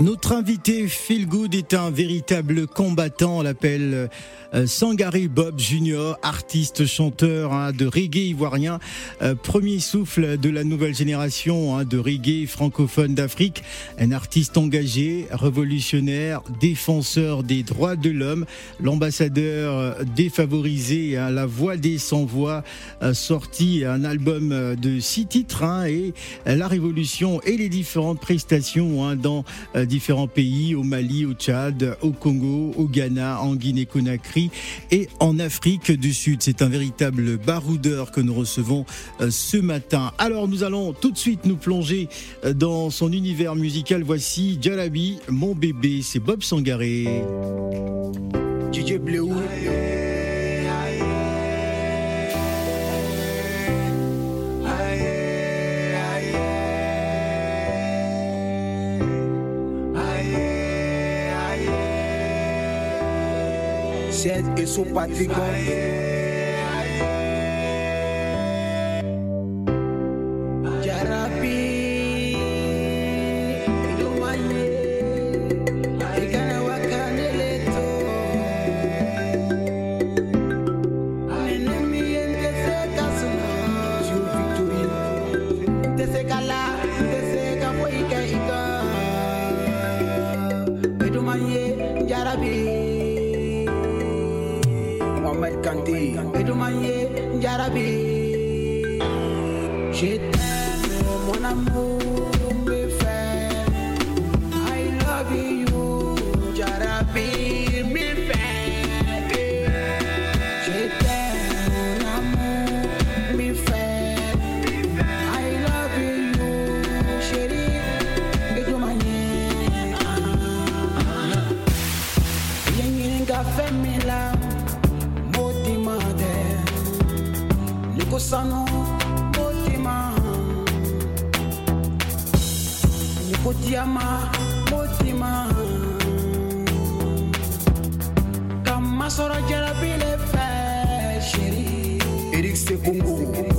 Notre invité Phil Good est un véritable combattant, on l'appelle euh, Sangari Bob Junior, artiste chanteur hein, de reggae ivoirien, euh, premier souffle de la nouvelle génération hein, de reggae francophone d'Afrique, un artiste engagé, révolutionnaire, défenseur des droits de l'homme, l'ambassadeur euh, défavorisé, hein, la voix des sans-voix, sorti un album de six titres et la révolution et les différentes prestations dans différents pays, au Mali, au Tchad, au Congo, au Ghana, en Guinée-Conakry et en Afrique du Sud. C'est un véritable baroudeur que nous recevons euh, ce matin. Alors nous allons tout de suite nous plonger euh, dans son univers musical. Voici Jalabi, mon bébé, c'est Bob Sangaré. Zed et son Patrick. sɔrɔ jarabi le fɛ seri. erik sekungu.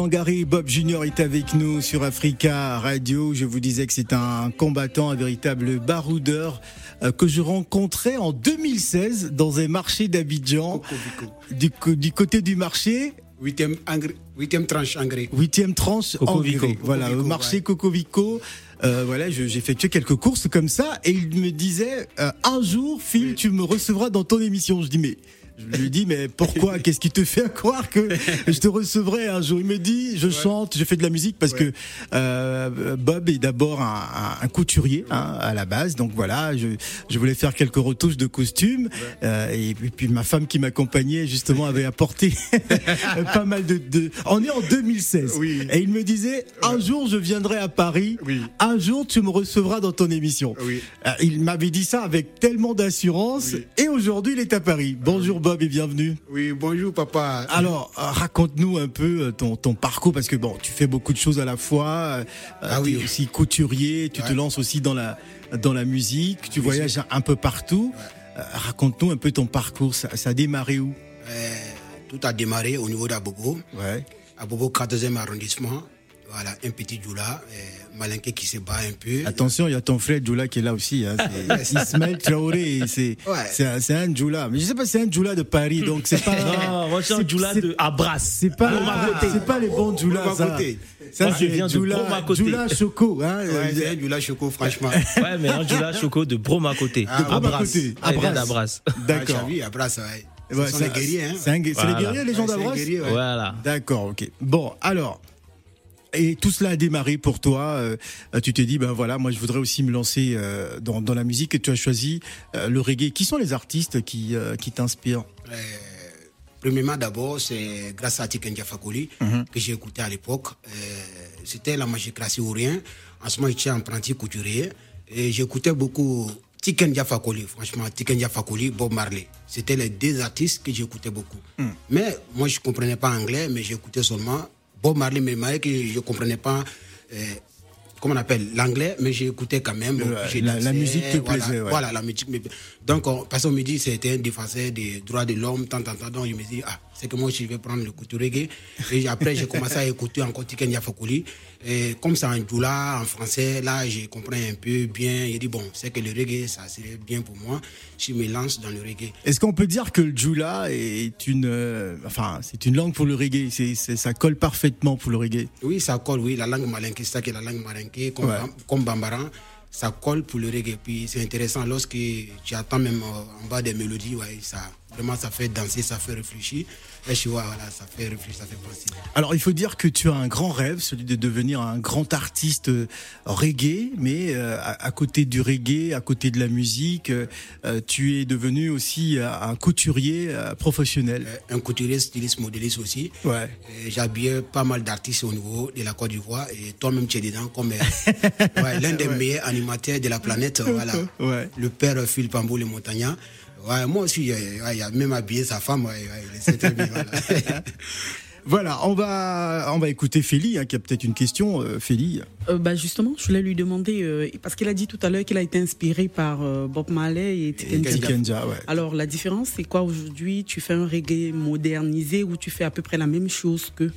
Sangari Bob Junior est avec nous sur Africa Radio. Je vous disais que c'est un combattant, un véritable baroudeur euh, que je rencontrais en 2016 dans un marché d'Abidjan. Du, côté du marché, Huitième, engrais- huitième tranche engrais. huitième tranche en Cocovico. grès. Voilà, au marché ouais. Cocovico. Euh, voilà, je- j'ai effectué quelques courses comme ça et il me disait euh, un jour, Phil, tu me recevras dans ton émission. Je dis mais je lui dis mais pourquoi? Qu'est-ce qui te fait croire que je te recevrai un jour? Il me dit je chante, je fais de la musique parce que euh, Bob est d'abord un, un- un couturier hein, à la base, donc voilà, je, je voulais faire quelques retouches de costumes euh, et, puis, puis ma femme qui m'accompagnait justement avait apporté pas mal de, de. On est en 2016 Oui. et il me disait un jour je viendrai à Paris, Oui. un jour tu me recevras dans ton émission. Oui. Euh, Il m'avait dit ça avec tellement d'assurance et aujourd'hui il est à Paris. Bonjour Bob et bienvenue. Oui, bonjour papa. Alors, euh, raconte-nous un peu euh, ton, ton parcours parce que bon, tu fais beaucoup de choses à la fois. euh, Ah oui. aussi couturier, tu te lances aussi dans la dans la musique, tu voyages un peu partout. Euh, Raconte-nous un peu ton parcours. Ça, ça a démarré où? Euh, tout a démarré au niveau d'Abobo, Ouais. Abobo 14e arrondissement. Voilà, un petit Djoula, euh, malinqué qui se bat un peu. Attention, il y a ton frère Djoula qui est là aussi. Hein. C'est Ismaël Traoré. C'est Ouais. c'est un, c'est un Djoula. Mais je sais pas, c'est un Djoula de Paris, donc c'est pas. Non, moi je suis un c'est- Djoula c'est- de Abras. C'est pas, Ah, c'est pas les bons Djoula, ça. Ça, c'est Djoula, Broma côté. Djoula Choco, hein. Ouais, c'est un Djoula Choco, franchement. Ouais, mais un Djoula Choco de Broma côté. Ah, Abras. Abras. d'Abras. Ah, D'accord. Ça, ouais. Ce Ouais, sont c'est- les guerriers. Hein. C'est un gue- c'est Voilà. les guerriers, les gens c'est ouais. Voilà. D'accord, ok. Bon, alors, et tout cela a démarré pour toi. euh, tu t'es dit, ben voilà, moi je voudrais aussi me lancer euh, dans, dans la musique et tu as choisi euh, le reggae. Qui sont les artistes qui, qui t'inspirent? Premièrement, d'abord, c'est grâce à Tiken Fakoli que j'ai écouté à l'époque. Euh, C'était la magicratie ou rien. En ce moment, j'étais apprenti couturier et j'écoutais beaucoup Tiken Fakoli. Franchement, Tiken Fakoli, Bob Marley. C'était les deux artistes que j'écoutais beaucoup. Mais moi, je comprenais pas anglais, mais j'écoutais seulement Bob Marley, mais que je comprenais pas. euh, comment on appelle l'anglais, mais j'écoutais quand même. J'ai la- musique te voilà, plaisait, ouais. Voilà, la musique me Donc, on, parce qu'on me dit c'était un défenseur des droits de l'homme, tant, tant, tant. Donc, je me dis, ah, c'est que moi, je vais prendre le couture reggae. Et après, j'ai commencé à écouter encore Tiken Fakoli. Et comme c'est en djoula, en français, là, j'ai compris un peu bien. J'ai dit, bon, c'est que le reggae, ça serait bien pour moi. Je me lance dans le reggae. Est-ce qu'on peut dire que le Jula est une, euh, enfin, c'est une langue pour le reggae? C'est, Ça colle parfaitement pour le reggae? Oui, ça colle, oui. La langue ça qui est la langue comme, Ouais. Comme Bambaran, ça colle pour le reggae. Puis c'est intéressant lorsque tu attends même euh, en bas des mélodies, ouais, ça, vraiment, ça fait danser, ça fait réfléchir. Et tu vois, voilà, ça fait réfléchir, ça fait penser. Alors, il faut dire que tu as un grand rêve, celui de devenir un grand artiste euh, reggae, mais euh, à, à côté du reggae, à côté de la musique, euh, tu es devenu aussi un couturier euh, professionnel. Un couturier, styliste, modéliste aussi. Ouais. J'habillais pas mal d'artistes au niveau de la Côte d'Ivoire et toi-même tu es dedans comme ouais, l'un des meilleurs animateurs de la planète. voilà. Ouais. Le père euh, Philippe Ambou, le montagnard. Ouais, moi aussi, ouais, il a même habillé sa femme. Ouais, ouais, il sait très bien, voilà. Voilà, on va, on va écouter Félie, hein, qui a peut-être une question. Euh, Félie. Euh, bah justement, je voulais lui demander, euh, parce qu'il a dit tout à l'heure qu'il a été inspiré par euh, Bob Marley et. Tikenja, ouais. Alors la différence, c'est quoi aujourd'hui? Tu fais un reggae modernisé ou tu fais à peu près la même chose que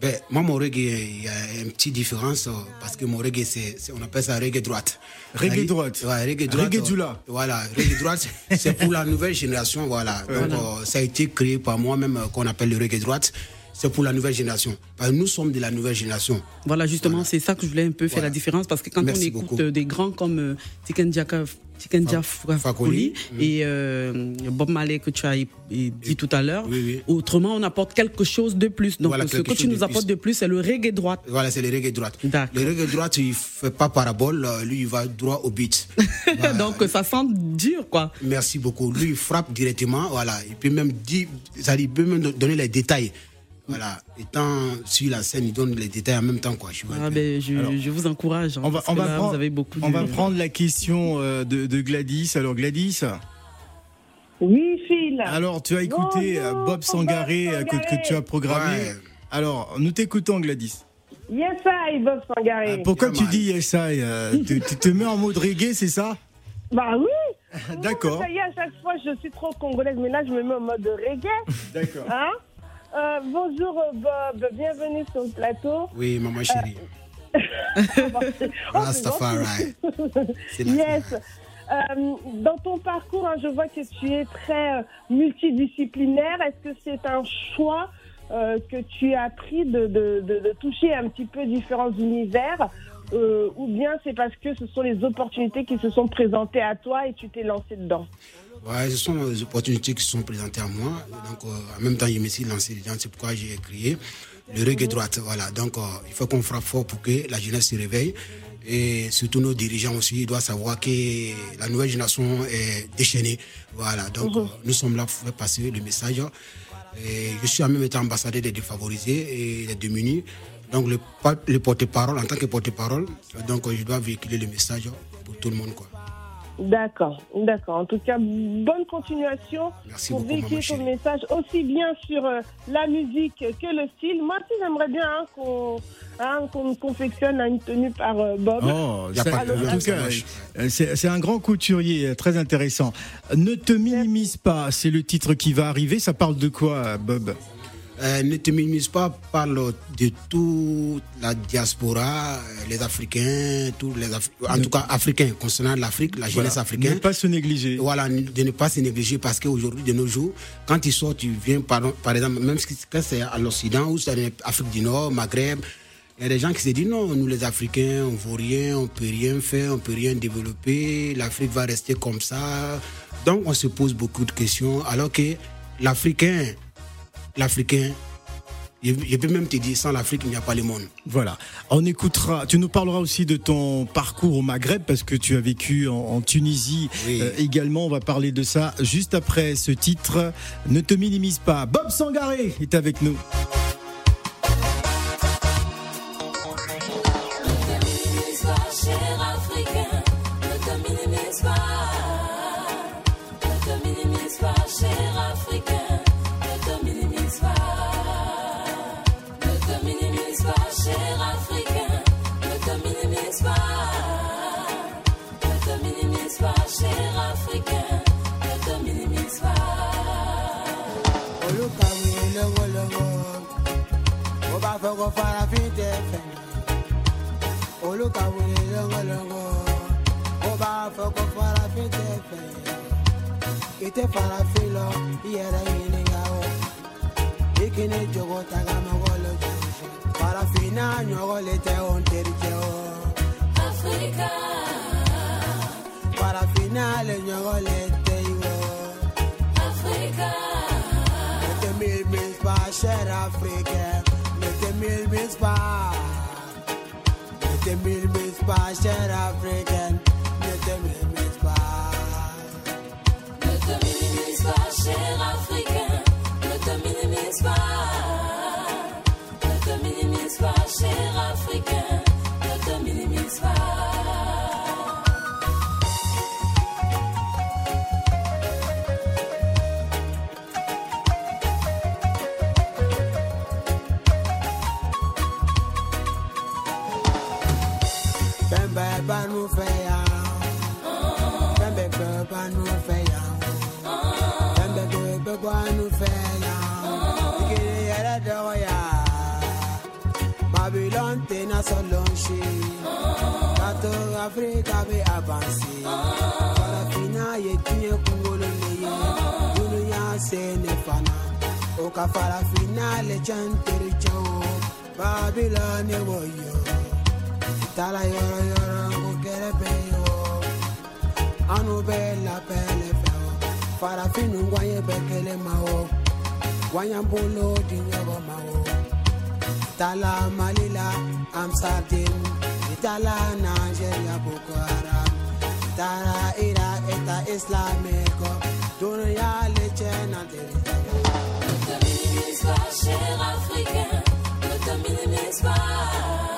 Ben, moi, mon reggae, il y a une petite différence euh, parce que mon reggae, c'est, on appelle ça reggae droite. Reggae droite. Ouais, reggae droite. Reggae euh, Djoula. Voilà, reggae droite, c'est pour la nouvelle génération. Voilà. Donc, euh, ça a été créé par moi-même, euh, qu'on appelle le reggae droite. C'est pour la nouvelle génération. Parce que nous sommes de la nouvelle génération. Voilà, justement, c'est ça que je voulais un peu faire Voilà. la différence parce que quand Merci on écoute beaucoup. euh, des grands comme euh, Tiken Fakoli. Fakoli et euh, Bob Marley que tu as dit tout à l'heure, Oui, oui. autrement on apporte quelque chose de plus. Donc Voilà, ce que tu de nous apportes plus. de plus, c'est le reggae droite. Voilà, c'est le reggae droite. Le reggae droite, il fait pas parabole. euh, Lui, il va droit au beat. Voilà. Donc ça sent dur quoi. Merci beaucoup. Lui, il frappe directement. Voilà. Il peut même dire, ça il peut même donner les détails. Voilà. Étant sur la scène, il donne les détails en même temps, quoi. Je Ah ben, je, je vous encourage. hein, On va, parce on que va là, prendre, vous avez beaucoup on de- va prendre la question euh, de, de Gladys. Alors Gladys, Oui, Phil. alors tu as écouté Bonjour, euh, Bob Sangaré Bob euh, que, tu as programmé. Ouais. Alors, nous t'écoutons Gladys. Yes, I, Bob Sangaré. Euh, Pourquoi tu dis yes I euh, tu, tu te mets en mode reggae, c'est ça? Bah oui. D'accord. Ça y est, à chaque fois, je suis trop congolaise, mais là, je me mets en mode reggae. D'accord. Hein? Euh, bonjour, euh, Bob. Bienvenue sur le plateau. Oui, maman chérie. Oh, Rastafari. Yes. Euh, dans ton parcours, hein, je vois que tu es très euh, multidisciplinaire. Est-ce que c'est un choix euh, que tu as pris de, de- de- de toucher un petit peu différents univers euh, ou bien c'est parce que ce sont les opportunités qui se sont présentées à toi et tu t'es lancé dedans? Ouais, ce sont les opportunités qui se sont présentées à moi. Donc, euh, en même temps, je me suis lancé dedans. C'est pourquoi j'ai créé le reggae droite. Voilà. Donc, euh, il faut qu'on frappe fort pour que la jeunesse se réveille. Et surtout nos dirigeants aussi, doivent savoir que la nouvelle génération est déchaînée. Voilà. Donc, euh, nous sommes là pour faire passer le message. Et je suis en même temps ambassadeur des défavorisés et des démunis. Donc, le, le porte-parole, en tant que porte-parole, donc je dois véhiculer le message pour tout le monde. Quoi. D'accord, d'accord. En tout cas, bonne continuation Merci pour véhiculer ton message aussi bien sur euh, la musique que le style. Moi aussi, j'aimerais bien hein, qu'on hein, confectionne une tenue par euh, Bob. Oh, euh, c'est un grand couturier, très intéressant. Ne te minimise pas, c'est le titre qui va arriver. Ça parle de quoi, Bob? Euh, ne te minimise pas, parle de toute la diaspora, euh, les Africains, tous les Afri- en tout cas Africains, concernant l'Afrique, la jeunesse Voilà. africaine. Ne pas se négliger. Voilà, de ne pas se négliger parce qu'aujourd'hui, de nos jours, quand tu sors, tu viens, par, par exemple, même si quand c'est à l'Occident ou c'est en Afrique du Nord, Maghreb, il y a des gens qui se disent non, nous les Africains, on ne vaut rien, on ne peut rien faire, on ne peut rien développer, l'Afrique va rester comme ça. Donc on se pose beaucoup de questions alors que l'Africain, l'Africain, je, peux même te dire, sans l'Afrique, il n'y a pas le monde. Voilà. On écoutera. Tu nous parleras aussi de ton parcours au Maghreb parce que tu as vécu en, en Tunisie Oui. euh, également. On va parler de ça juste après ce titre. Ne te minimise pas. Bob Sangaré est avec nous. lọ́kọ̀ farafin tẹ fẹ̀. olùkàwé lọ́ngọ̀lọ́ngọ̀ ó bá fọkọ̀ farafin tẹ fẹ̀. ìtẹ́ farafin lọ iyẹrẹ ɲininka o. ìkíni jogo taga mọ́gọ́ lọ́jọ́. farafin náà ɲɔgɔn le tɛ o teri jɛ o. afirika. farafin náà le ɲɔgɔn le tɛ iwọ. afirika. o tɛ mi mi pa sẹ́ra afirika. Ne te minimise pas. Ne te minimise pas, cher Africain. Ne te minimise pas. Ne te minimise pas, cher Africain. Ne te minimise pas. Ne te minimise pas, cher Africain. feya. Bembe gbegba nu feya. Bembe gbegba nu feya. Ikele yẹrẹ dọwọ ya. Babylon tena yẹ le ye. Se ne fana. O lè tiɲɛ. Babylon ne wọ̀ yọ. Tala yoro yoro go kere pe yo. Anu be la pele pe o. Farafinu wanye bekele ma o. Wanyambolo dinyogo ma o. Tala Malila Amsterdam. Itala Nigeria Bukara, Haram. Tara Ira eta Islamico. Dunia le chena Ne te pas, cher Africain. Ne te pas.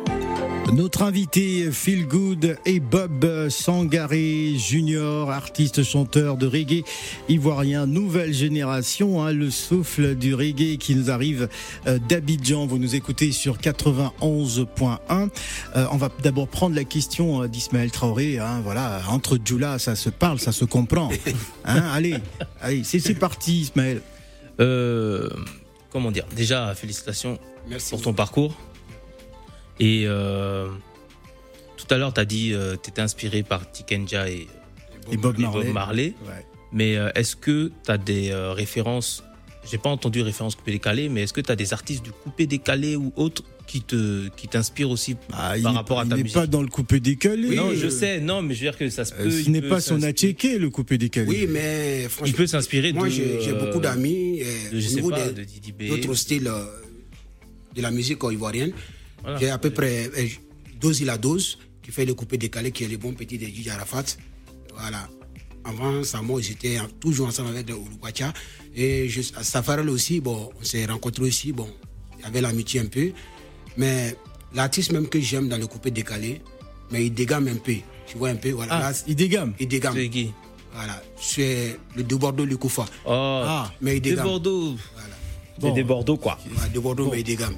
Notre invité Phil Good et Bob Sangaré Junior, artiste chanteur de reggae ivoirien, nouvelle génération, hein, le souffle du reggae qui nous arrive euh, d'Abidjan. Vous nous écoutez sur 91.1. Euh, on va d'abord prendre la question euh, d'Ismaël Traoré. Hein, voilà, entre Djoula, ça se parle, ça se comprend. Hein, allez, allez, c'est c'est parti, Ismaël. Euh, comment dire? Déjà, félicitations Merci. pour ton parcours. Et euh, tout à l'heure, tu as dit que tu étais inspiré par Tikenja et, Et Bob et Marley. Bob Marley. Ouais. Mais euh, est-ce que tu as des euh, références J'ai pas entendu référence coupé décalé, mais est-ce que tu as des artistes du coupé décalé ou autres qui te qui t'inspirent aussi Ah, il par n'est- rapport à il ta n'est musique pas dans le coupé décalé. Non, je Euh, sais, non, mais je veux dire que ça se peut. Euh, ce il n'est pas son atchéké, le coupé décalé. Oui, mais Il franchement, peut s'inspirer de. moi j'ai euh, beaucoup d'amis euh, au sais niveau pas, des- de Didi B. d'autres styles euh, de la musique ivoirienne. Voilà. J'ai à peu près euh, Dose la dose qui fait le coupé décalé, qui est le bon petit de Gigi Arafat. Voilà. Avant ça, moi, j'étais toujours ensemble avec le. Et je, à Safarel aussi, bon, on s'est rencontrés aussi, bon, il y avait l'amitié un peu. Mais l'artiste même que j'aime dans le coupé décalé, mais il dégamme un peu. Tu vois un peu, voilà. Ah, Là, il dégamme. il dégamme. C'est qui? Voilà. C'est le de Bordeaux, le Koufa. Oh, Ah, Mais il des dégamme. Bordeaux. Voilà. C'est des Bordeaux, quoi. Voilà, de Bordeaux, mais il dégamme.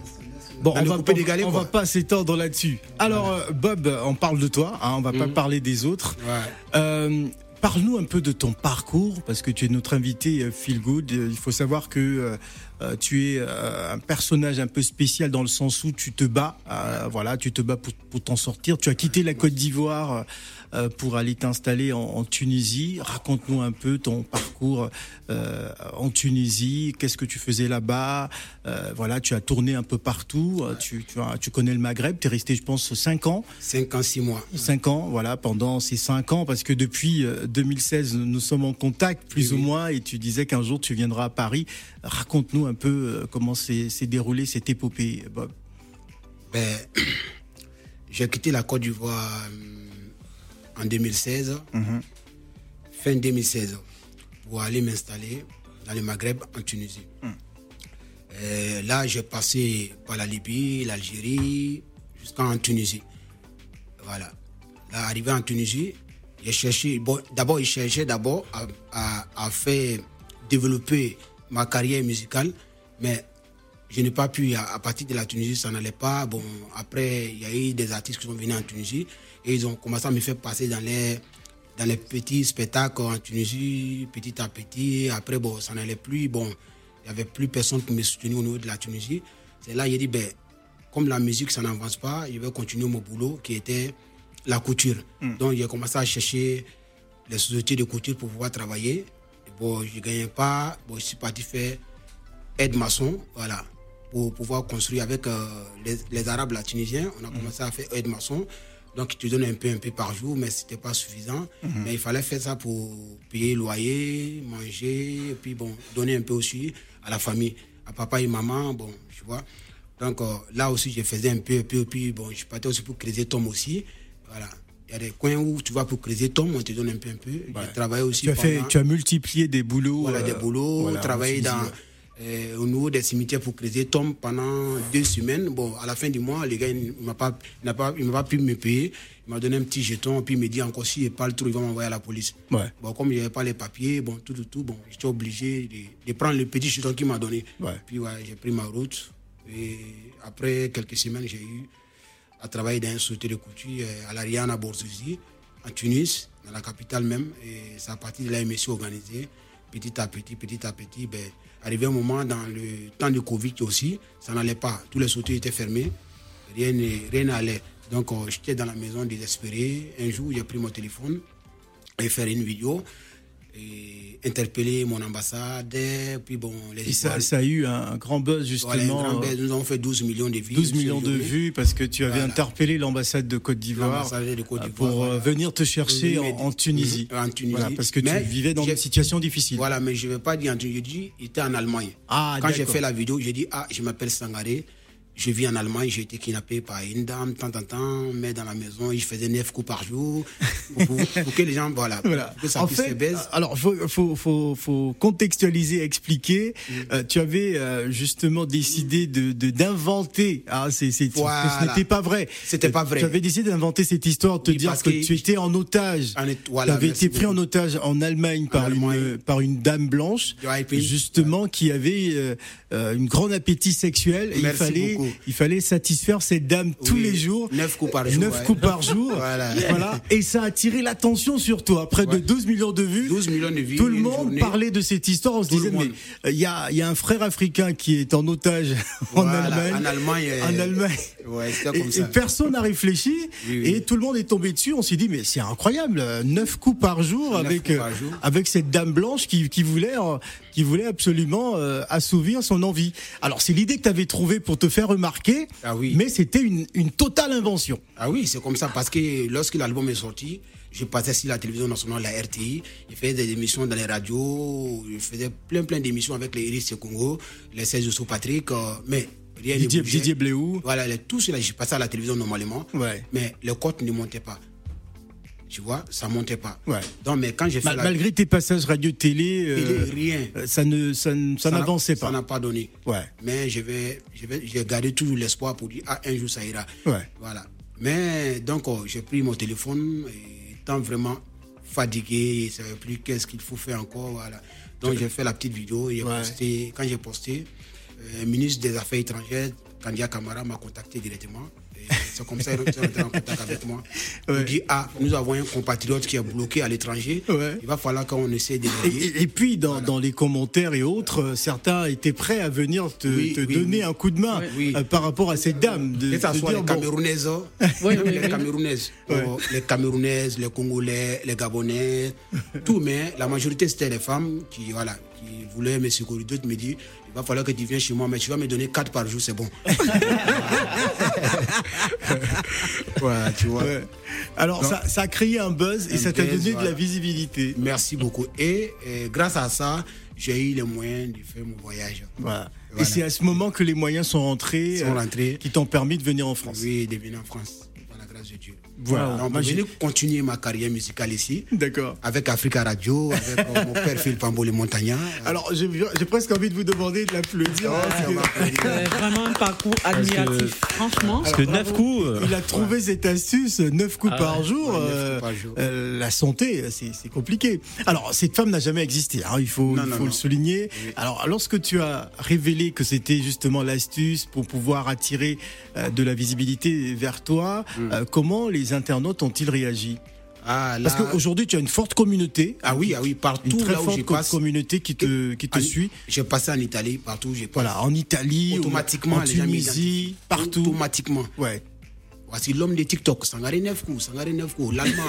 Bon, on va, on quoi. va pas s'étendre là-dessus. Alors, euh, Bob, on parle de toi, hein, on va pas parler des autres. Ouais. Euh, Parle-nous un peu de ton parcours, parce que tu es notre invité euh, Feel Good. Euh, Il faut savoir que euh, tu es euh, un personnage un peu spécial dans le sens où tu te bats, euh, voilà, tu te bats pour, pour t'en sortir. Tu as quitté la Côte d'Ivoire pour aller t'installer en, en Tunisie. Raconte-nous un peu ton parcours euh, en Tunisie. Qu'est-ce que tu faisais là-bas? Euh, Voilà, tu as tourné un peu partout. Euh, Tu, tu, as- tu connais le Maghreb. Tu es resté, je pense, 5 ans. 5 ans, 6 mois. 5 ans, voilà, pendant ces 5 ans, parce que depuis euh, 2016, nous sommes en contact, plus Oui, ou oui. moins, et tu disais qu'un jour tu viendras à Paris. Raconte-nous un peu euh, comment s'est déroulée cette épopée, Bob. Ben, j'ai quitté la Côte d'Ivoire euh, en 2016, fin 2016, pour aller m'installer dans le Maghreb, en Tunisie. Euh, là, j'ai passé par la Libye, l'Algérie, jusqu'en Tunisie. Voilà. Là, arrivé en Tunisie, j'ai cherché. Bon, d'abord, il cherchait d'abord à, à- à faire développer ma carrière musicale, mais je n'ai pas pu. À, à partir de la Tunisie, ça n'allait pas. Bon, après, il y a eu des artistes qui sont venus en Tunisie et ils ont commencé à me faire passer dans les dans les petits spectacles en Tunisie, petit à petit. Après, bon, ça n'allait plus. Bon, il n'y avait plus personne qui me soutenait au niveau de la Tunisie. C'est là, j'ai dit, ben, comme la musique, ça n'avance pas, je vais continuer mon boulot qui était la couture. Donc, j'ai commencé à chercher les sociétés de couture pour pouvoir travailler. Et bon, je ne gagnais pas. Bon, je suis parti faire aide-maçon, voilà, pour pouvoir construire avec euh, les, les Arabes, là, Tunisiens. On a commencé à faire aide-maçon. Donc, ils te donnent un peu, un peu par jour, mais ce n'était pas suffisant. Mais il fallait faire ça pour payer le loyer, manger, et puis bon, donner un peu aussi à la famille, à papa et maman, bon, tu vois. Donc, euh, là aussi, je faisais un peu, un peu, puis bon, je partais aussi pour creuser Tom aussi. Voilà. Il y a des coins où tu vas pour creuser Tom, on te donne un peu, un peu. J'ai travaillé aussi Tu as, fait, pendant- tu as multiplié des boulots. voilà, des euh, boulots, voilà, travailler en dans, euh, au niveau des cimetières pour creuser tombe pendant deux semaines. Bon, à la fin du mois, le gars, il ne m'a pas, il n'a pas, il m'a pas pu me payer. Il m'a donné un petit jeton, puis il me dit encore si il parle trop, il va m'envoyer à la police. Ouais. Bon, comme il n'y avait pas les papiers, bon, tout, tout, tout, bon, j'étais obligé de, de prendre le petit jeton qu'il m'a donné. Ouais. Puis ouais, j'ai pris ma route. Et après quelques semaines, j'ai eu à travailler dans une société de couture euh, à l'Ariana Bourzuzi, en Tunis, dans la capitale même. Et c'est à partir de là, je me suis organisé petit à petit, petit à petit. Ben, arrivé un moment dans le temps de Covid aussi, ça n'allait pas. Tous les sociétés étaient n'est- rien n'allait. Donc euh, j'étais dans la maison désespéré. Un jour, j'ai pris mon téléphone et faire une vidéo interpeller mon ambassadeur, puis bon, les Et ça, a eu un grand buzz Voilà, justement. un grand euh, buzz. nous avons fait 12 millions de vues. 12 sur millions de vues parce que tu avais Voilà. interpellé l'ambassade de Côte d'Ivoire euh, pour euh, voilà. venir te chercher en, Tunisie. En Tunisie. Voilà, parce que tu vivais dans une situation difficile. Voilà, mais je ne vais pas dire en Tunisie. Je dis, il était en Allemagne. Ah, Quand j'ai fait la vidéo, j'ai dit, ah, je m'appelle Sangaré. Je vis en Allemagne, j'ai été kidnappé par une dame, tant, tant, tant, mais dans la maison, il faisait 9 coups par jour. Pour, pour- pour que les gens, voilà, Voilà. que ça En puisse se fait, baise. alors faut, faut, faut, faut contextualiser, expliquer. Mm. Euh, tu avais euh, justement décidé de d'inventer. Ah, c'est Voilà. ce n'était pas vrai. C'était pas Euh, vrai. Tu avais décidé d'inventer cette histoire, de te Oui, dire que, que tu étais en otage. En voilà, tu avais été pris beaucoup. en otage en Allemagne par Allemagne. une par une dame blanche, justement qui avait euh, euh, une grande appétit sexuel. Et il fallait beaucoup. Il fallait satisfaire cette dame tous Oui, les jours. neuf coups par jour, Neuf ouais. coups par jour. Voilà. Voilà. Et ça a attiré l'attention sur toi. Près de Ouais. 12 millions de vues. 12 millions de vues. Tout le monde journée. parlait de cette histoire. On se Tout disait, mais euh, il y, a, il y a un frère africain qui est en otage en Voilà, Allemagne. En Allemagne. euh, En Allemagne. Ouais, Et, personne n'a réfléchi Oui, oui. et tout le monde est tombé dessus. On s'est dit mais c'est incroyable, neuf coups par jour avec par euh, jour. avec cette dame blanche qui, qui voulait euh, qui voulait absolument euh, assouvir son envie. Alors c'est l'idée que tu avais trouvée pour te faire remarquer, Ah oui. mais c'était une, une totale invention. Ah oui, c'est comme ça parce que lorsque l'album est sorti, je passais sur la télévision nationale, la RTI, je faisais des émissions dans les radios, je faisais plein plein d'émissions avec les Iris Congo, les 16 sous Patrick, mais Didier, bougeait. Didier Bléou. Voilà, les- tout cela, je passais à la télévision normalement, Ouais. mais les cotes ne montaient pas. Tu vois, ça montait pas. Ouais. Donc, mais quand j'ai fait Mal- la Malgré tes passages radio-télé, euh, rien. euh, ça ne ça, ne- ça n'a- n'avançait Ça pas. n'a pas donné. Ouais. Mais je vais, je vais, j'ai gardé toujours l'espoir pour dire, ah, un jour ça ira. Ouais. Voilà. Mais donc, oh, j'ai pris mon téléphone, et étant vraiment fatigué, je ne savais plus qu'est-ce qu'il faut faire encore. Voilà. Donc, j'ai fait la petite vidéo. Et j'ai Ouais. posté, quand j'ai posté, le ministre des Affaires étrangères, Kandia Kamara, m'a contacté directement. C'est comme ça qu'ils rentrés en contact avec moi. Ils disent Ah, nous avons un compatriote qui est bloqué à l'étranger. Ouais. Il va falloir qu'on essaie de Et, et- puis, dans, dans les commentaires et autres, euh, certains étaient prêts à venir te, Oui, te oui, donner oui. un coup de main euh, par rapport à cette dame. De, de soit dire, les Camerounaises, les. Camerounaises, Ouais. oh, les Camerounaises, les Congolais, les Gabonais, tout, mais la majorité c'était les femmes qui, voilà, qui voulaient me secourir. D'autres me disent, il va falloir que tu viennes chez moi, mais tu vas me donner 4 par jour, c'est bon. voilà, tu vois. ouais. Alors, ça, ça a créé un buzz et Un ça t'a donné de la visibilité. Merci beaucoup. Et, euh, grâce à ça, j'ai eu les moyens de faire mon voyage. Voilà. Et c'est à ce moment que les moyens sont rentrés, sont rentrés. qui t'ont permis de venir en France. Oui, de venir en France, Voilà. Moi, je j'ai- vais continuer ma carrière musicale ici. D'accord. Avec Africa Radio, avec euh, mon père Philippe Pambo les Montagnards. Alors, j'ai j'ai presque envie de vous demander de l'applaudir. Oh, va applaudir. C'est vraiment un parcours admiratif. Franchement. Parce que neuf coups. euh, Il a trouvé cette astuce, 9 coups Ah par ouais. jour. Ouais, neuf euh, coups par jour. euh, la santé, c'est c'est compliqué. Alors, cette femme n'a jamais existé, hein, il faut, Non, il non, faut le souligner. Oui. Alors, lorsque tu as révélé que c'était justement l'astuce pour pouvoir attirer euh, de la visibilité vers toi, Mm. euh, comment les internautes ont-ils réagi? Ah, là, Parce qu'aujourd'hui, tu as une forte communauté. ah oui, ah oui, Une partout très là où forte passe. communauté qui te, qui te en- suit. J'ai passé en Italie, partout passe. Voilà, en Italie, Automatiquement, en Tunisie, partout. Automatiquement. Ouais. Voici l'homme de TikTok, Sangare 9 coups, Sangare 9 coups, l'allemand.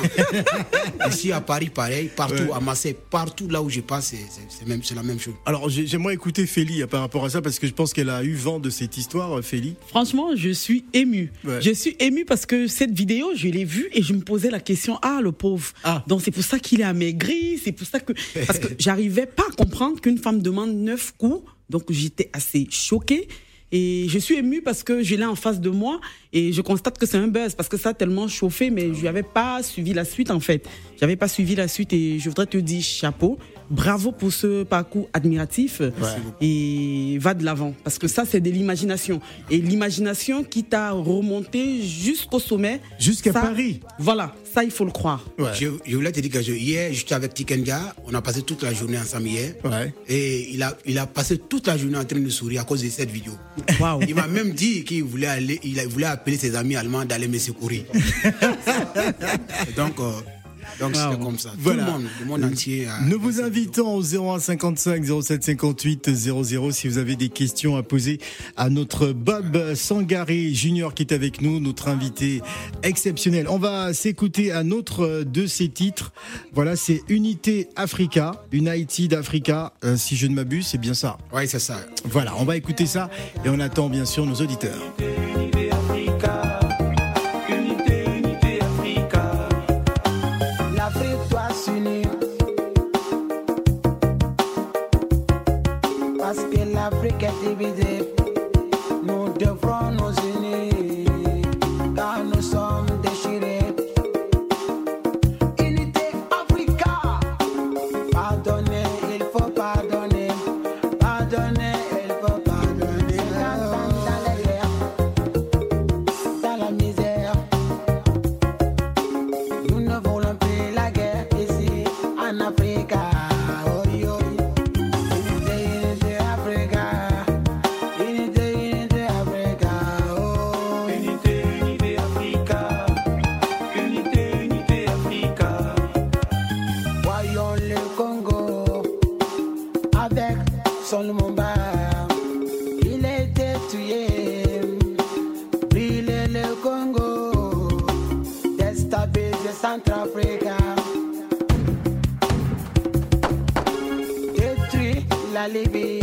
Ici à Paris, pareil, partout, Ouais. à Marseille, partout là où je passe, c'est- la même chose. Alors, j'ai- j'aimerais écouter Félie euh, par rapport à ça parce que je pense qu'elle a eu vent de cette histoire, euh, Félie. Franchement, je suis émue. Ouais. Je suis émue parce que cette vidéo, je l'ai vue et je me posais la question ah le pauvre. Ah. Donc c'est pour ça qu'il est amaigri, c'est pour ça que parce que j'arrivais pas à comprendre qu'une femme demande neuf coups. Donc j'étais assez choquée. Et je suis émue parce que je l'ai en face de moi et je constate que c'est un buzz parce que ça a tellement chauffé, mais je n'avais pas suivi la suite en fait. J'avais pas suivi la suite et je voudrais te dire chapeau, bravo pour ce parcours admiratif et va de l'avant parce que ça c'est de l'imagination et l'imagination qui t'a remonté jusqu'au sommet. Jusqu'à Paris. Voilà, ça il faut le croire. Ouais. Je, je voulais te dire que je- hier, j'étais avec Tikenga, on a passé toute la journée ensemble hier. Ouais. Et il a, il a passé toute la journée en train de sourire à cause de cette vidéo. Il m'a même dit qu'il voulait aller, il voulait appeler ses amis allemands d'aller me secourir. Donc, euh, donc c'était comme ça. Voilà. Tout le monde, le monde entier. Nous vous invitons au 0155 07 58 00 si vous avez des questions à poser à notre Bob Sangaré Junior qui est avec nous, notre invité exceptionnel. On va s'écouter un autre de ses titres. Voilà, c'est Unité Africa, United Africa, euh, si je ne m'abuse, c'est bien ça. Ouais, c'est ça. Voilà, on va écouter ça et on attend bien sûr nos auditeurs. Déstabiliser Centrafrica, détruire la Libye.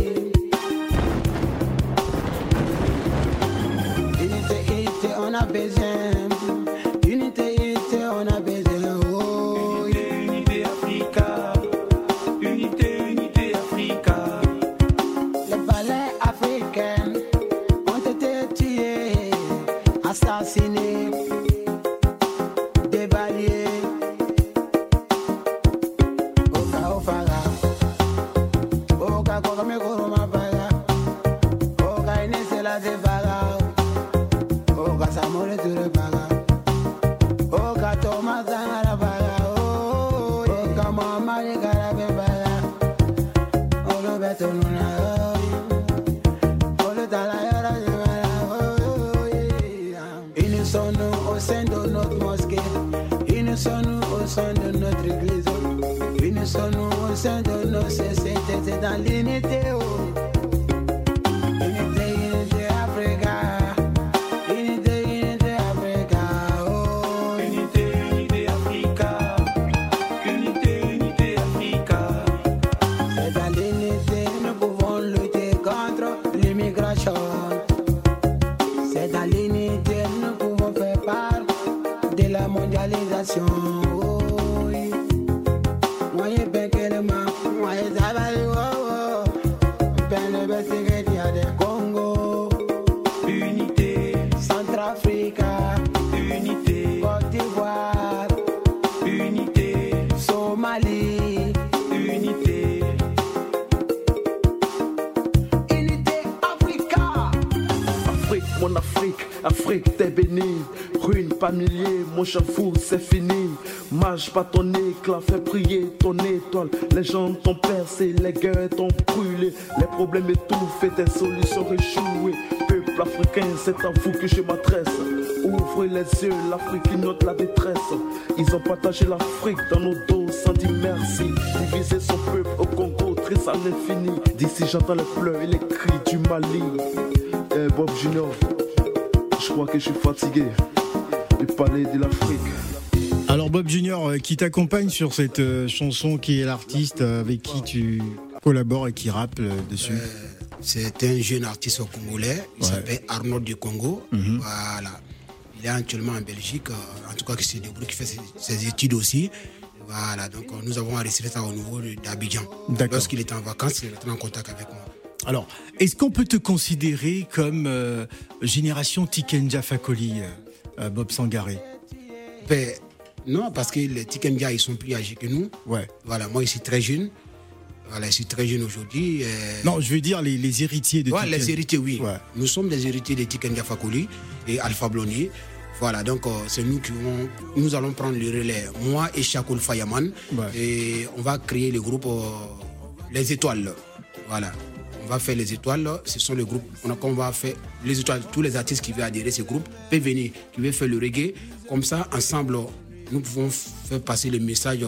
Unité, unité, on a besoin. Mon fou, c'est fini. Mage pas ton éclat, fais prier ton étoile. Les gens t'ont percé, les guerres t'ont brûlé. Les problèmes étouffés, tes solutions échouées. Peuple africain, c'est à vous que je m'adresse. Ouvrez les yeux, l'Afrique ignote la détresse. Ils ont partagé l'Afrique dans nos dos sans dire merci. Diviser son peuple au Congo, triste à l'infini. D'ici j'entends les pleurs et les cris du Mali. Eh, Bob Junior, je crois que je suis fatigué de l'Afrique. Alors Bob Junior, euh, qui t'accompagne sur cette euh, chanson, qui est l'artiste euh, avec qui tu collabores et qui rappe euh, dessus C'est un jeune artiste congolais, il Ouais. s'appelle Arnaud du Congo. Mhm. Voilà. Il est actuellement en Belgique, en tout cas qui se débrouille, qui fait ses, ses études aussi. Voilà, donc nous avons enregistré ça au niveau d'Abidjan. D'accord. Lorsqu'il était en vacances, il était en contact avec moi. Alors, est-ce qu'on peut te considérer comme euh, génération Tikenja Fakoli, euh, Bob Sangaré Ben, non, parce que les Tikenja, ils sont plus âgés que nous. Ouais. Voilà, moi, je suis très jeune. Voilà, je suis très jeune aujourd'hui. euh, Non, je veux dire les, les héritiers de Ouais, Tiken. les héritiers, oui. Ouais. Nous sommes des héritiers de Tikenja Fakoli et Alpha Blondier. Voilà, donc euh, c'est nous qui vont, nous allons prendre le relais. Moi et Shakoul Fayaman. Ouais. Et on va créer le groupe Les Étoiles. Voilà. On va faire les étoiles. Ce sont les groupes. On, a, va faire les étoiles. Tous les artistes qui veulent adhérer à ce groupe peuvent venir, qui veulent faire le reggae. Comme ça, ensemble, nous pouvons faire passer le message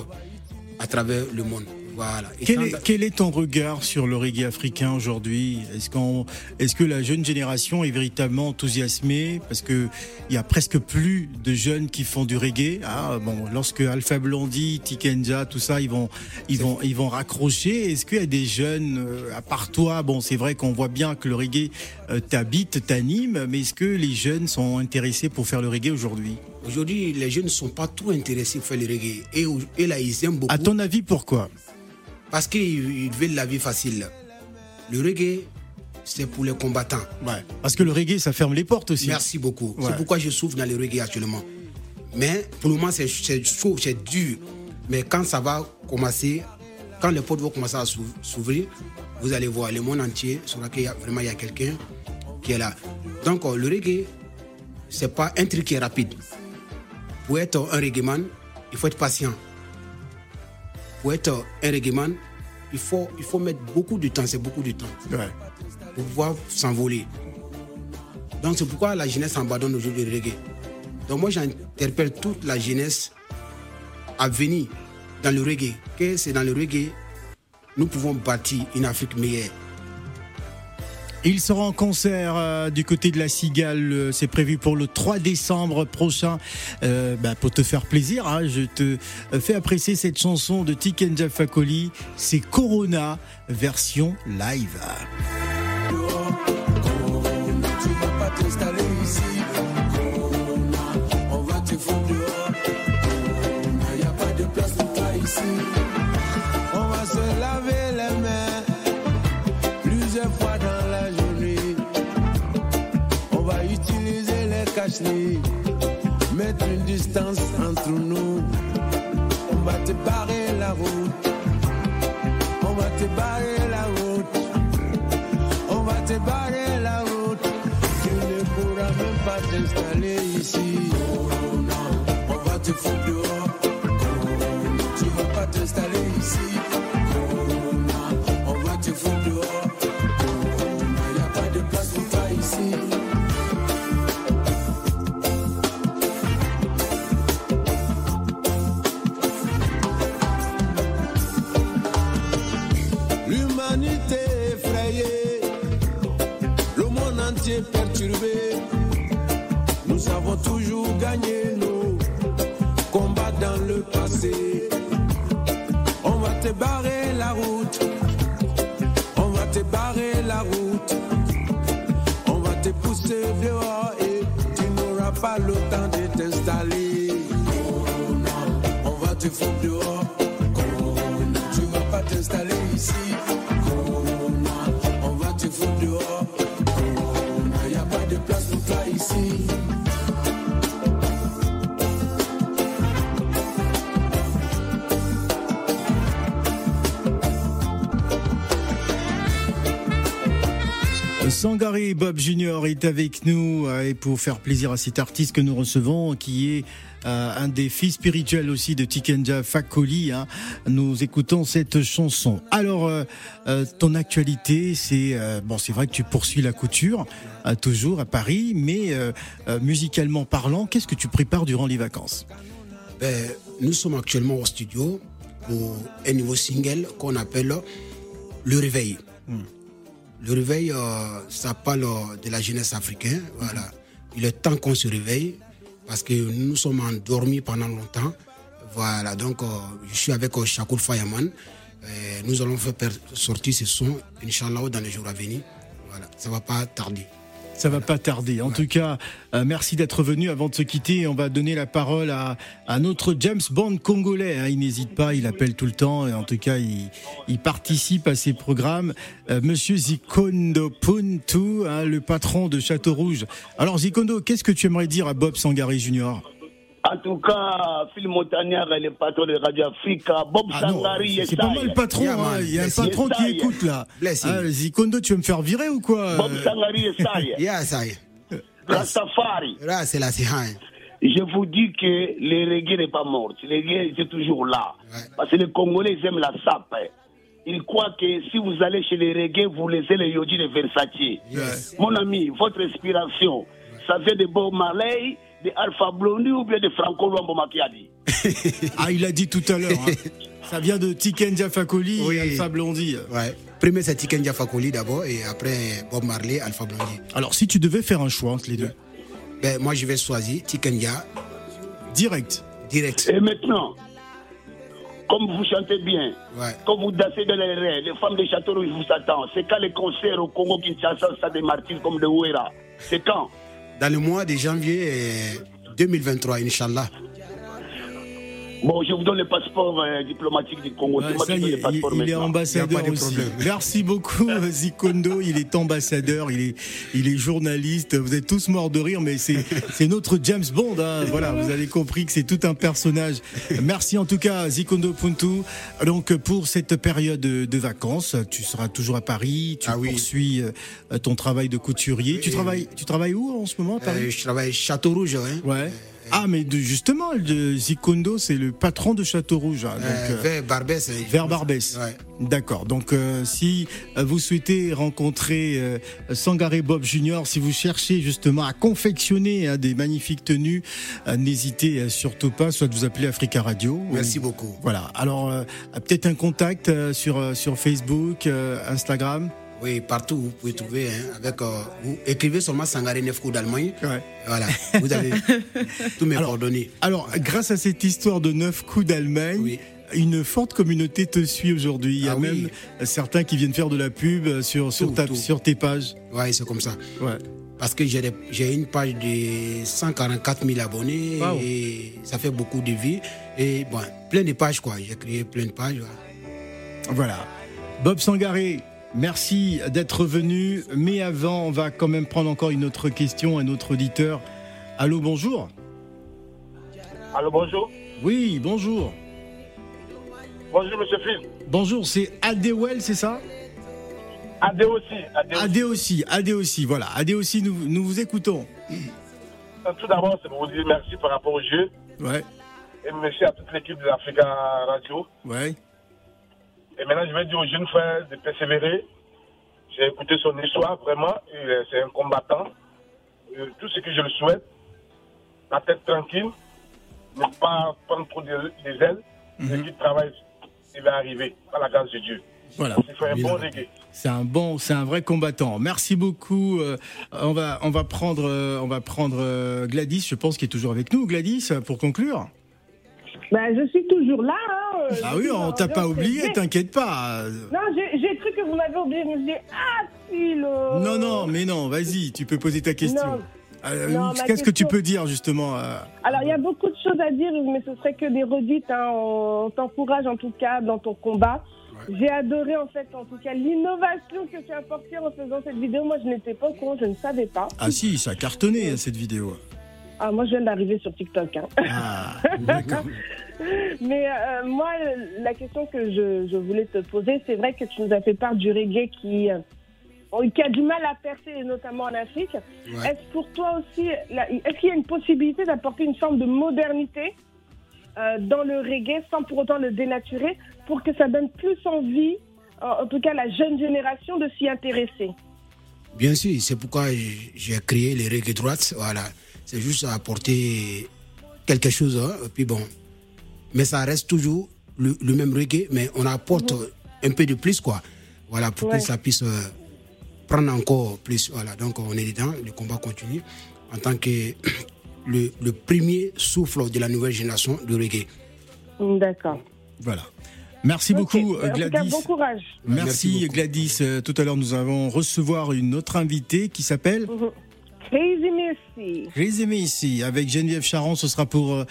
à travers le monde. Voilà. Et Quel est, quel est ton regard sur le reggae africain aujourd'hui? Est-ce qu'on, est-ce que la jeune génération est véritablement enthousiasmée? Parce que il y a presque plus de jeunes qui font du reggae. Ah, bon, lorsque Alpha Blondie, Tikenja, tout ça, ils vont, ils vont, ils vont raccrocher. Est-ce qu'il y a des jeunes, euh, à part toi? Bon, c'est vrai qu'on voit bien que le reggae euh, t'habite, t'anime, mais est-ce que les jeunes sont intéressés pour faire le reggae aujourd'hui? Aujourd'hui, les jeunes ne sont pas trop intéressés pour faire le reggae. Et, et là, ils aiment beaucoup. À ton avis, pourquoi? Parce qu'ils ils veulent la vie facile. Le reggae, c'est pour les combattants. Ouais. Parce que le reggae, ça ferme les portes aussi. Merci beaucoup. Ouais. C'est pourquoi je souffre dans le reggae actuellement. Mais pour le moment, c'est chaud, c'est dur. Mais quand ça va commencer, quand les portes vont commencer à s'ou- s'ouvrir, vous allez voir le monde entier saura qu'il y a vraiment il y a quelqu'un qui est là. Donc euh, le reggae, c'est pas un truc qui est rapide. Pour être un reggaeman, il faut être patient. Pour être un reggaeman, il faut, il faut mettre beaucoup de temps, c'est beaucoup de temps Ouais. pour pouvoir s'envoler. Donc c'est pourquoi la jeunesse abandonne aujourd'hui le reggae. Donc moi j'interpelle toute la jeunesse à venir dans le reggae. Que c'est dans le reggae nous pouvons bâtir une Afrique meilleure. Il sera en concert euh, du côté de la Cigale. euh, C'est prévu pour le 3 décembre prochain. Euh, bah, pour te faire plaisir, hein, je te euh, fais apprécier cette chanson de Tikenja Fakoli. C'est Corona version live. Mettre une distance entre nous. Foutre dehors. Tu vas pas t'installer ici. On va te foutre dehors. Il n'y a pas de place pour toi ici. Sangari Bob Junior est avec nous euh, et pour faire plaisir à cet artiste que nous recevons, qui est un des fils spirituels aussi de Tikenja Fakoli, hein, nous écoutons cette chanson. Alors, euh, euh, ton actualité, c'est euh, bon, c'est vrai que tu poursuis la couture euh, toujours à Paris, mais euh, euh, musicalement parlant, qu'est-ce que tu prépares durant les vacances? Ben, nous sommes actuellement au studio pour un nouveau single qu'on appelle Le Réveil. Le réveil, euh, ça parle euh, de la jeunesse africaine. Voilà. Il est temps qu'on se réveille parce que nous sommes endormis pendant longtemps. Voilà, donc euh, je suis avec euh, Shakur Fayaman. Euh, nous allons faire sortir ce son, Inch'Allah, dans les jours à venir. Voilà, ça va pas tarder. Ça va pas tarder. En tout cas, euh, merci d'être venu. Avant de se quitter, on va donner la parole à, à notre James Bond congolais. hein. Il n'hésite pas, il appelle tout le temps. Et en tout cas, il, il participe à ces programmes. Euh, Monsieur Zikondo Puntu, hein, le patron de Château Rouge. Alors Zikondo, qu'est-ce que tu aimerais dire à Bob Sangari Junior? En tout cas, Phil Montagnard est le patron de Radio Africa. Bob Ah Sangari c'est- c'est pas moi le patron. Yeah, hein. Il y a un patron you. qui écoute là. Ah, Zikondo, tu veux me faire virer ou quoi Bob Euh, Sangari est sage. Yeah, ça y est. Rastafari. Là, c'est séance. Je vous dis que le reggae n'est pas mort. Le reggae, c'est toujours là. Ouais. Parce que les Congolais, ils aiment la sape. hein. Ils croient que si vous allez chez les reggae, vous laissez les yodis de Versace. Yes. Mon ami, votre inspiration, ça vient de Bob Marley, de Alpha Blondy ou bien de Franco Luambo Macchiadi Ah, il a dit tout à l'heure. hein. Ça vient de Tiken Fakoli Oui. et Alpha Blondie. Ouais. Premier, c'est Tiken Fakoli d'abord et après Bob Marley, Alpha Blondie. Alors, si tu devais faire un choix entre les deux, Ben, moi, je vais choisir Tikenja direct. direct. Et maintenant, comme vous chantez bien, Ouais. comme vous dansez dans les rêves, les femmes de Château Rouge vous attendent. C'est quand les concerts au Congo Kinshasa, ça des martyrs comme de Ouera C'est quand? Dans le mois de janvier euh, 2023, Inch'Allah. Bon, je vous donne le passeport euh, diplomatique du Congo. Moi ça y est, il, il est ambassadeur aussi. Merci beaucoup Zikondo, il est ambassadeur, il est, il est journaliste. Vous êtes tous morts de rire, mais c'est, c'est notre James Bond. hein. Voilà, vous avez compris que c'est tout un personnage. Merci en tout cas Zikondo Puntu. Donc pour cette période de, de vacances, tu seras toujours à Paris. Tu Ah oui. poursuis euh, ton travail de couturier. Tu travailles, tu travailles où en ce moment à Paris? Euh, je travaille Château Rouge. Hein. Ouais. Ah mais de, justement, de Zikondo, c'est le patron de Château Rouge. hein. Donc, Euh, euh, vers Barbès. vers Barbès. Ouais. D'accord. Donc, euh, si vous souhaitez rencontrer euh, Sangaré Bob Junior, si vous cherchez justement à confectionner hein, des magnifiques tenues, euh, n'hésitez surtout pas, soit de vous appeler Africa Radio. ou- Merci beaucoup. Voilà. Alors, euh, peut-être un contact euh, sur euh, sur Facebook, euh, Instagram. Oui, partout vous pouvez trouver. Hein, avec, euh, vous écrivez seulement Sangaré Nefko d'Allemagne. Ouais. Voilà, vous avez tous mes coordonnées. Alors, grâce à cette histoire de neuf coups d'Allemagne. Oui. Une forte communauté te suit aujourd'hui. Il y a Ah oui. même euh, certains qui viennent faire de la pub euh, sur sur, Tout, ta- tout. sur tes pages. Ouais, c'est comme ça. Ouais. Parce que j'ai une page de 144 000 abonnés Wow. et ça fait beaucoup de vie. Et bon, plein de pages quoi. J'ai créé plein de pages. ouais. Voilà. Bob Sangaré, merci d'être venu. Mais avant, on va quand même prendre encore une autre question, un autre auditeur. Allô, bonjour. Allô, bonjour. Oui, bonjour. Bonjour, monsieur Phil. Bonjour, c'est Adewell, c'est ça? Adé aussi. Adé aussi. Adé aussi, voilà. Adé aussi, nous, nous vous écoutons. Tout d'abord, c'est pour vous dire merci par rapport au jeu. Ouais, Et merci à toute l'équipe de l'Africa Radio. ouais. Et maintenant, je vais dire aux jeunes frères de persévérer. J'ai écouté son histoire, vraiment. C'est un combattant. Tout ce que je le souhaite, la tête tranquille, ne pas prendre trop des, ailes, et qu'il travaille, il va arriver, par la grâce de Dieu. Voilà. C'est un bon, c'est un vrai combattant. Merci beaucoup. Euh, on va, on va prendre, euh, on va prendre euh, Gladys. Je pense qu'il est toujours avec nous, Gladys, pour conclure. Ben, je suis toujours là. hein, Ah oui, on t'a pas oublié, t'inquiète pas. Non, j'ai j'ai cru que vous m'avez oublié. Suis dit, ah, si, le... Non, non, mais non. Vas-y, tu peux poser ta question. Euh, Qu'est-ce que tu peux dire justement euh, Alors, il y a beaucoup de choses à dire, mais ce serait que des redites. Hein. On t'encourage en tout cas dans ton combat. J'ai adoré en fait, en tout cas, l'innovation que tu as apportée en faisant cette vidéo. Moi, je n'étais pas au courant, je ne savais pas. Ah si, ça a cartonné cette vidéo. Ah, moi, je viens d'arriver sur TikTok. hein. Ah, d'accord. Mais euh, moi, la question que je, je voulais te poser, c'est vrai que tu nous as fait part du reggae qui, euh, qui a du mal à percer, notamment en Afrique. Est-ce pour toi aussi, la- est-ce qu'il y a une possibilité d'apporter une forme de modernité euh, dans le reggae sans pour autant le dénaturer pour que ça donne plus envie, en en tout cas à la jeune génération, de s'y intéresser? Bien sûr, c'est pourquoi j'ai- créé les reggae droites. Voilà, c'est juste apporter quelque chose. hein, et puis bon, mais ça reste toujours le, le même reggae, mais on apporte un peu de plus, quoi. Voilà, pour Ouais. que ça puisse euh, prendre encore plus. Voilà, donc on est dedans, le combat continue en tant que le, le premier souffle de la nouvelle génération de reggae. D'accord. Voilà. Merci beaucoup, Ok. En tout cas, Gladys. bon courage. Merci. Gladys. Euh, Tout à l'heure, nous allons recevoir une autre invitée qui s'appelle Crazy Merci. Crazy ici avec Geneviève Charon. Ce sera pour euh,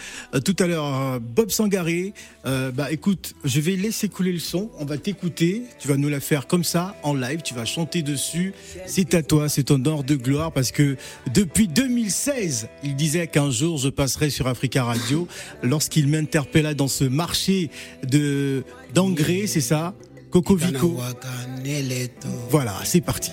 tout à l'heure euh, Bob Sangaré. Euh, bah écoute, je vais laisser couler le son. On va t'écouter. Tu vas nous la faire comme ça en live. Tu vas chanter dessus. C'est à toi. C'est ton heure de gloire parce que depuis 2016, il disait qu'un jour je passerai sur Africa Radio lorsqu'il m'interpella dans ce marché de d'engrais. C'est ça, Coco Vico. Voilà, c'est parti.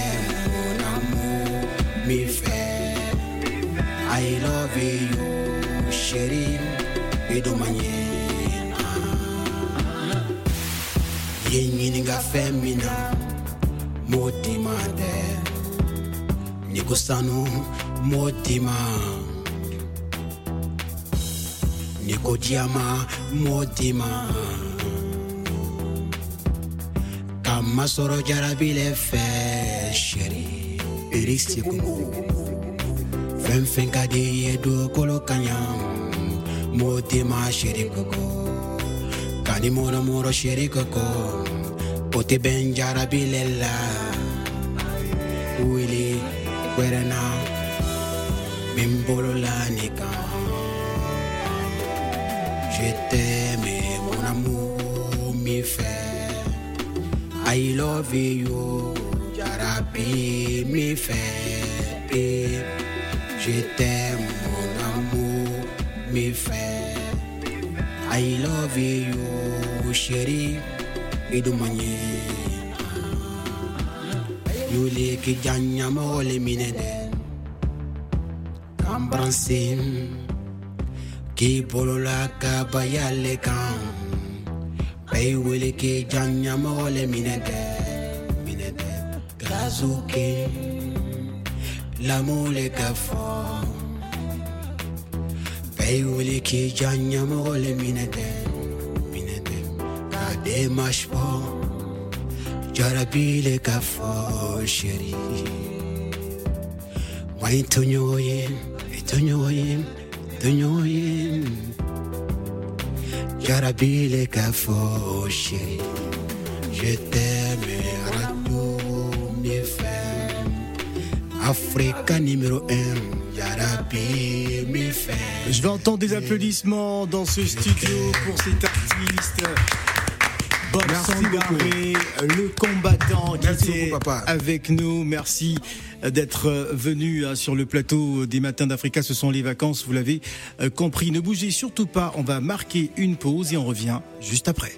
amour, mi fait. I love you, chérie, et de manière. Yenyininga femina, motima de. Nikosano, motima. Niko diama, motima. kama sɔrɔ jarabi le fɛ erisi kungo fɛn fɛn ka di i ye dugukolo ka ɲa mɔtema sɛri koko. Kani mɔrɔmɔrɔ sɛri koko. O tɛ bɛn jarabi le la wili wɛrɛna min bolola ni kan je t'aime mon amour mi fait I love you, Jarabi, mi fait. Je t'aime, mon amour, mi fait. I love you, chérie, et de manière. Yuli ki janya mole minede. Kambransim, ki polola ka bayale kan. Bay wele ke janya mole minede minede kazuke la mole ka fo Bay wele ke janya mole minede minede ka de mashpo jarabile ka fo sheri Wai tonyoye tonyoye tonyoye Jarabile Kafo, chérie. Je t'aime, Africa numéro 1, Jarabi Mifem. Je vais entendre des applaudissements dans ce studio pour cet artiste. Bob Sangaré, le combattant qui Merci était beaucoup, papa. avec nous. Merci d'être venu hein, sur le plateau des Matins d'Africa. Ce sont les vacances, vous l'avez euh, compris. Ne bougez surtout pas, on va marquer une pause et on revient juste après.